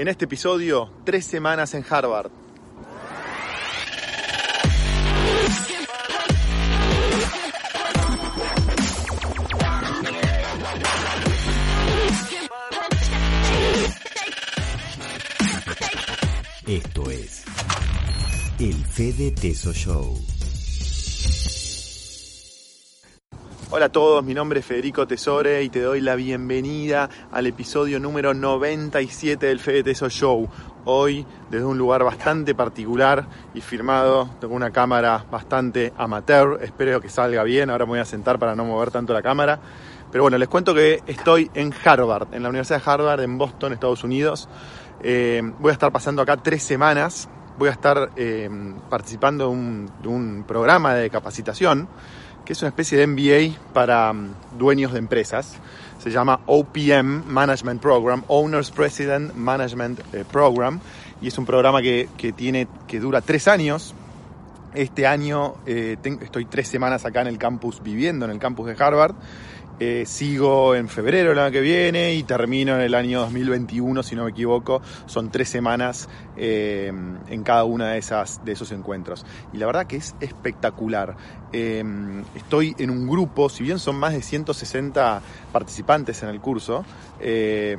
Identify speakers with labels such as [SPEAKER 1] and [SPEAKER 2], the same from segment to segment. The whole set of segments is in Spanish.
[SPEAKER 1] En este episodio, tres semanas en Harvard.
[SPEAKER 2] Esto es el Fede Teso Show.
[SPEAKER 1] Hola a todos, mi nombre es Federico Tesore y te doy la bienvenida al episodio número 97 del Fede Teso Show. Hoy desde un lugar bastante particular y firmado, tengo una cámara bastante amateur, espero que salga bien, ahora me voy a sentar para no mover tanto la cámara. Pero bueno, les cuento que estoy en Harvard, en la Universidad de Harvard, en Boston, Estados Unidos. Eh, voy a estar pasando acá tres semanas, voy a estar eh, participando un, de un programa de capacitación que es una especie de MBA para um, dueños de empresas. Se llama OPM Management Program, Owners President Management eh, Program, y es un programa que, que, tiene, que dura tres años. Este año eh, tengo, estoy tres semanas acá en el campus, viviendo en el campus de Harvard. Eh, sigo en febrero el año que viene y termino en el año 2021, si no me equivoco. Son tres semanas eh, en cada una de, de esos encuentros. Y la verdad que es espectacular. Eh, estoy en un grupo, si bien son más de 160 participantes en el curso, eh,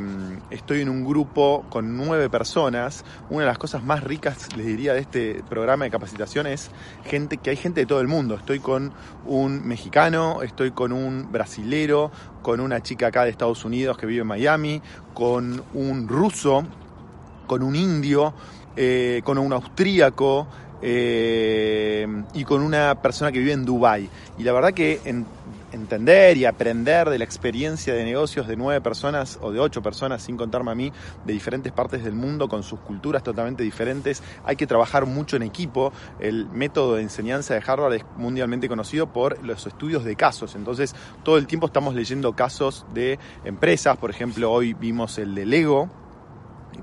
[SPEAKER 1] estoy en un grupo con nueve personas. Una de las cosas más ricas, les diría, de este programa de capacitación es gente, que hay gente de todo el mundo. Estoy con un mexicano, estoy con un brasilero, con una chica acá de Estados Unidos que vive en Miami, con un ruso, con un indio, eh, con un austríaco eh, y con una persona que vive en Dubai. Y la verdad que en, entender y aprender de la experiencia de negocios de nueve personas o de ocho personas, sin contarme a mí, de diferentes partes del mundo, con sus culturas totalmente diferentes. Hay que trabajar mucho en equipo. El método de enseñanza de Harvard es mundialmente conocido por los estudios de casos. Entonces, todo el tiempo estamos leyendo casos de empresas. Por ejemplo, hoy vimos el de Lego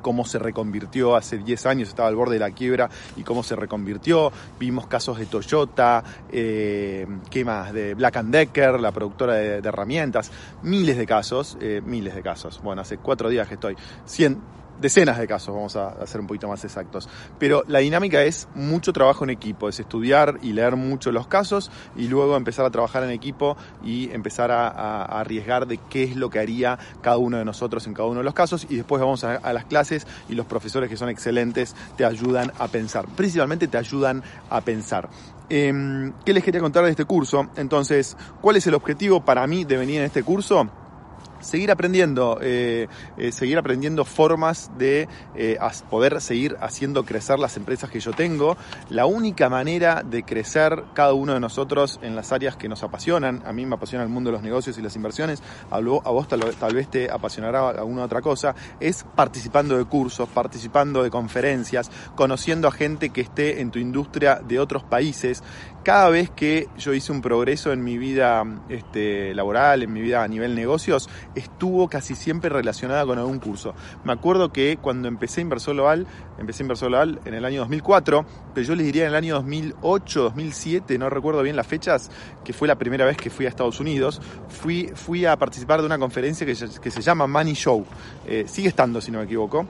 [SPEAKER 1] cómo se reconvirtió hace 10 años, estaba al borde de la quiebra y cómo se reconvirtió. Vimos casos de Toyota, eh, ¿qué más? De Black Decker, la productora de, herramientas, miles de casos, eh, miles de casos. Bueno, hace cuatro días que estoy, 100, decenas de casos, vamos a ser un poquito más exactos. Pero la dinámica es mucho trabajo en equipo, es estudiar y leer mucho los casos y luego empezar a trabajar en equipo y empezar a, arriesgar de qué es lo que haría cada uno de nosotros en cada uno de los casos y después vamos a, las clases y los profesores que son excelentes te ayudan a pensar, principalmente te ayudan a pensar. Eh, ¿Qué les quería contar de este curso? Entonces, ¿cuál es el objetivo para mí de venir en este curso? Seguir aprendiendo, eh, eh, seguir aprendiendo formas de eh, poder seguir haciendo crecer las empresas que yo tengo. La única manera de crecer cada uno de nosotros en las áreas que nos apasionan, a mí me apasiona el mundo de los negocios y las inversiones, a vos tal, tal vez te apasionará alguna otra cosa, es participando de cursos, participando de conferencias, conociendo a gente que esté en tu industria de otros países. Cada vez que yo hice un progreso en mi vida este, laboral, en mi vida a nivel negocios, estuvo casi siempre relacionada con algún curso. Me acuerdo que cuando empecé Inversor Global, empecé Inversor Global en el año 2004, pero yo les diría en el año 2008, 2007, no recuerdo bien las fechas, que fue la primera vez que fui a Estados Unidos, fui, fui a participar de una conferencia que, se llama Money Show. Eh, sigue estando, si no me equivoco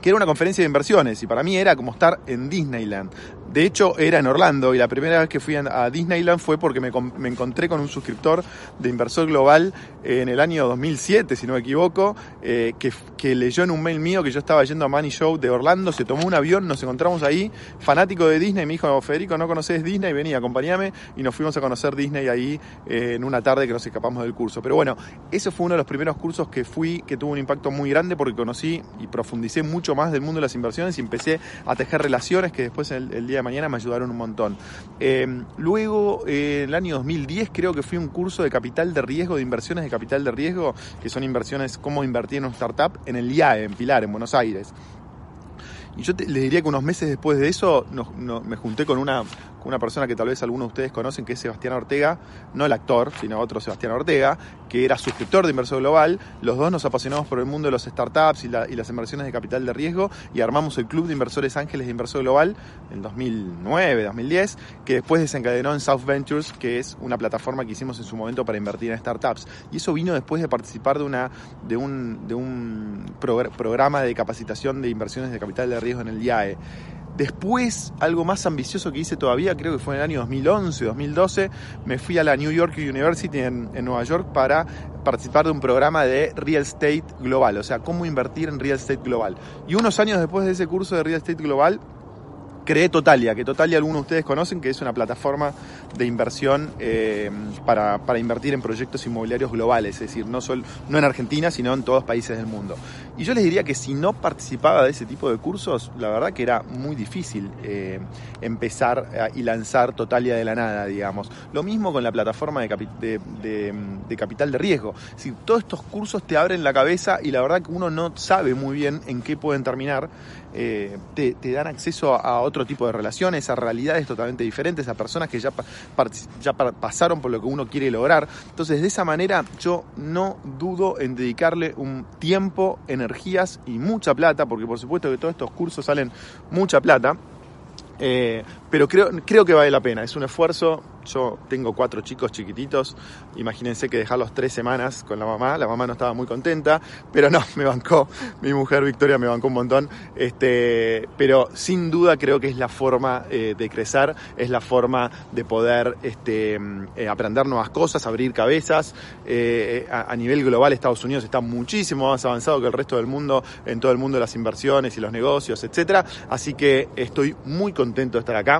[SPEAKER 1] que era una conferencia de inversiones y para mí era como estar en Disneyland. De hecho, era en Orlando y la primera vez que fui a Disneyland fue porque me, encontré con un suscriptor de Inversor Global en el año 2007, si no me equivoco, eh, que, leyó en un mail mío que yo estaba yendo a Money Show de Orlando, se tomó un avión, nos encontramos ahí, fanático de Disney, me dijo, Federico, ¿no conoces Disney? Vení, acompáñame y nos fuimos a conocer Disney ahí eh, en una tarde que nos escapamos del curso. Pero bueno, ese fue uno de los primeros cursos que fui, que tuvo un impacto muy grande porque conocí y profundicé mucho más del mundo de las inversiones y empecé a tejer relaciones que después el, el día mañana me ayudaron un montón. Eh, luego, eh, en el año 2010 creo que fui un curso de capital de riesgo, de inversiones de capital de riesgo, que son inversiones, cómo invertir en una startup, en el IAE, en Pilar, en Buenos Aires. Y yo les diría que unos meses después de eso me junté con una, una persona que tal vez algunos de ustedes conocen, que es Sebastián Ortega, no el actor, sino otro Sebastián Ortega, que era suscriptor de Inversor Global. Los dos nos apasionamos por el mundo de los startups y, las inversiones de capital de riesgo y armamos el Club de Inversores Ángeles de Inversor Global en 2009, 2010, que después desencadenó en South Ventures, que es una plataforma que hicimos en su momento para invertir en startups. Y eso vino después de participar de, una, de un, de un programa de capacitación de inversiones de capital de riesgo en el IAE. Después, algo más ambicioso que hice todavía, creo que fue en el año 2011, 2012, me fui a la New York University en, en, Nueva York para participar de un programa de Real Estate Global, o sea, cómo invertir en Real Estate Global. Y unos años después de ese curso de Real Estate Global, creé Totalia, que Totalia algunos de ustedes conocen, que es una plataforma de inversión eh, para, para, invertir en proyectos inmobiliarios globales, es decir, no, solo, no en Argentina, sino en todos países del mundo. Y yo les diría que si no participaba de ese tipo de cursos, la verdad que era muy difícil eh, empezar y lanzar Totalia de la nada, digamos. Lo mismo con la plataforma de, capital de riesgo. Si todos estos cursos te abren la cabeza y la verdad que uno no sabe muy bien en qué pueden terminar, eh, te, dan acceso a, otro tipo de relaciones, a realidades totalmente diferentes, a personas que ya, ya pasaron por lo que uno quiere lograr. Entonces, de esa manera, yo no dudo en dedicarle un tiempo, energías y mucha plata, porque por supuesto que todos estos cursos salen mucha plata. Eh, pero creo, creo que vale la pena, es un esfuerzo. Yo tengo cuatro chicos chiquititos, imagínense que dejarlos tres semanas con la mamá, la mamá no estaba muy contenta, pero no, me bancó, mi mujer Victoria me bancó un montón, este, pero sin duda creo que es la forma eh, de crecer, es la forma de poder este, eh, aprender nuevas cosas, abrir cabezas, eh, a, nivel global Estados Unidos está muchísimo más avanzado que el resto del mundo, en todo el mundo de las inversiones y los negocios, etcétera, así que estoy muy contento de estar acá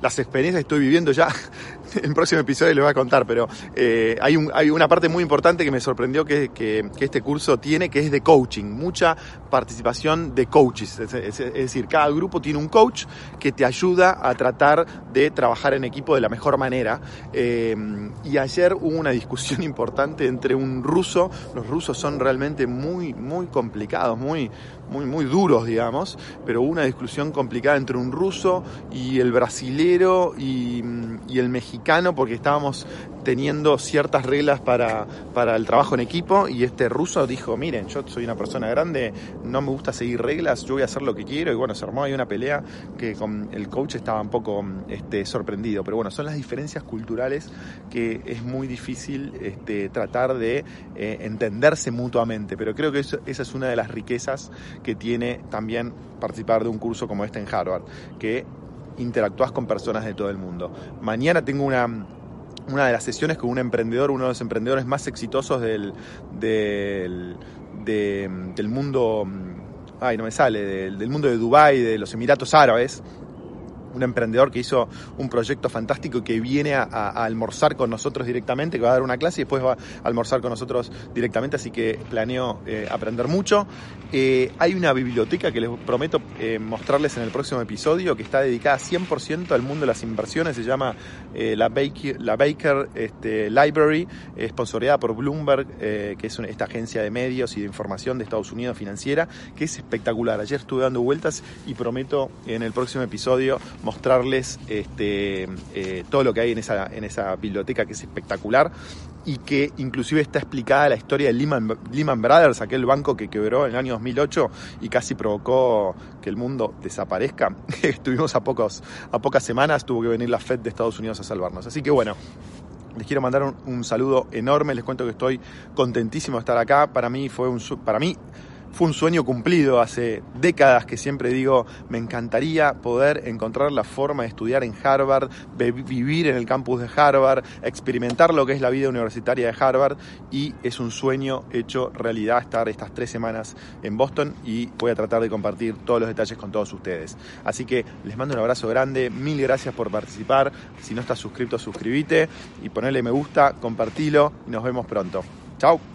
[SPEAKER 1] las experiencias estoy viviendo ya en el próximo episodio les voy a contar, pero eh, hay, un, hay, una parte muy importante que me sorprendió que, este curso tiene, que es de coaching, mucha participación de coaches, es, decir, cada grupo tiene un coach que te ayuda a tratar de trabajar en equipo de la mejor manera. Eh, y ayer hubo una discusión importante entre un ruso, los rusos son realmente muy, muy complicados, muy, muy, muy duros, digamos, pero hubo una discusión complicada entre un ruso y el brasilero y, el mexicano porque estábamos teniendo ciertas reglas para, para el trabajo en equipo y este ruso dijo, miren, yo soy una persona grande, no me gusta seguir reglas, yo voy a hacer lo que quiero y bueno, se armó ahí una pelea que con el coach estaba un poco este, sorprendido, pero bueno, son las diferencias culturales que es muy difícil este, tratar de eh, entenderse mutuamente, pero creo que esa es una de las riquezas que tiene también participar de un curso como este en Harvard, que interactúas con personas de todo el mundo. Mañana tengo una, una de las sesiones con un emprendedor, uno de los emprendedores más exitosos del, del, del mundo, ay, no me sale, del, del mundo de Dubái, de los Emiratos Árabes un emprendedor que hizo un proyecto fantástico que viene a, almorzar con nosotros directamente, que va a dar una clase y después va a almorzar con nosotros directamente, así que planeo eh, aprender mucho. Eh, hay una biblioteca que les prometo eh, mostrarles en el próximo episodio que está dedicada 100% al mundo de las inversiones, se llama la Baker, la Baker este, Library, sponsoreada por Bloomberg, que es esta agencia de medios y de información de Estados Unidos financiera, que es espectacular. Ayer estuve dando vueltas y prometo en el próximo episodio mostrarles este, eh, todo lo que hay en esa, en esa biblioteca que es espectacular y que inclusive está explicada la historia de Lehman, Lehman Brothers, aquel banco que quebró en el año 2008 y casi provocó que el mundo desaparezca. Estuvimos a, pocos, a pocas semanas, tuvo que venir la Fed de Estados Unidos a salvarnos. Así que bueno, les quiero mandar un, un, saludo enorme, les cuento que estoy contentísimo de estar acá. Para mí fue un para mí fue un sueño cumplido hace décadas que siempre digo, me encantaría poder encontrar la forma de estudiar en Harvard, vivir en el campus de Harvard, experimentar lo que es la vida universitaria de Harvard y es un sueño hecho realidad estar estas tres semanas en Boston y voy a tratar de compartir todos los detalles con todos ustedes. Así que les mando un abrazo grande, mil gracias por participar, si no estás suscrito suscríbete y ponele me gusta, compartilo y nos vemos pronto. Chao.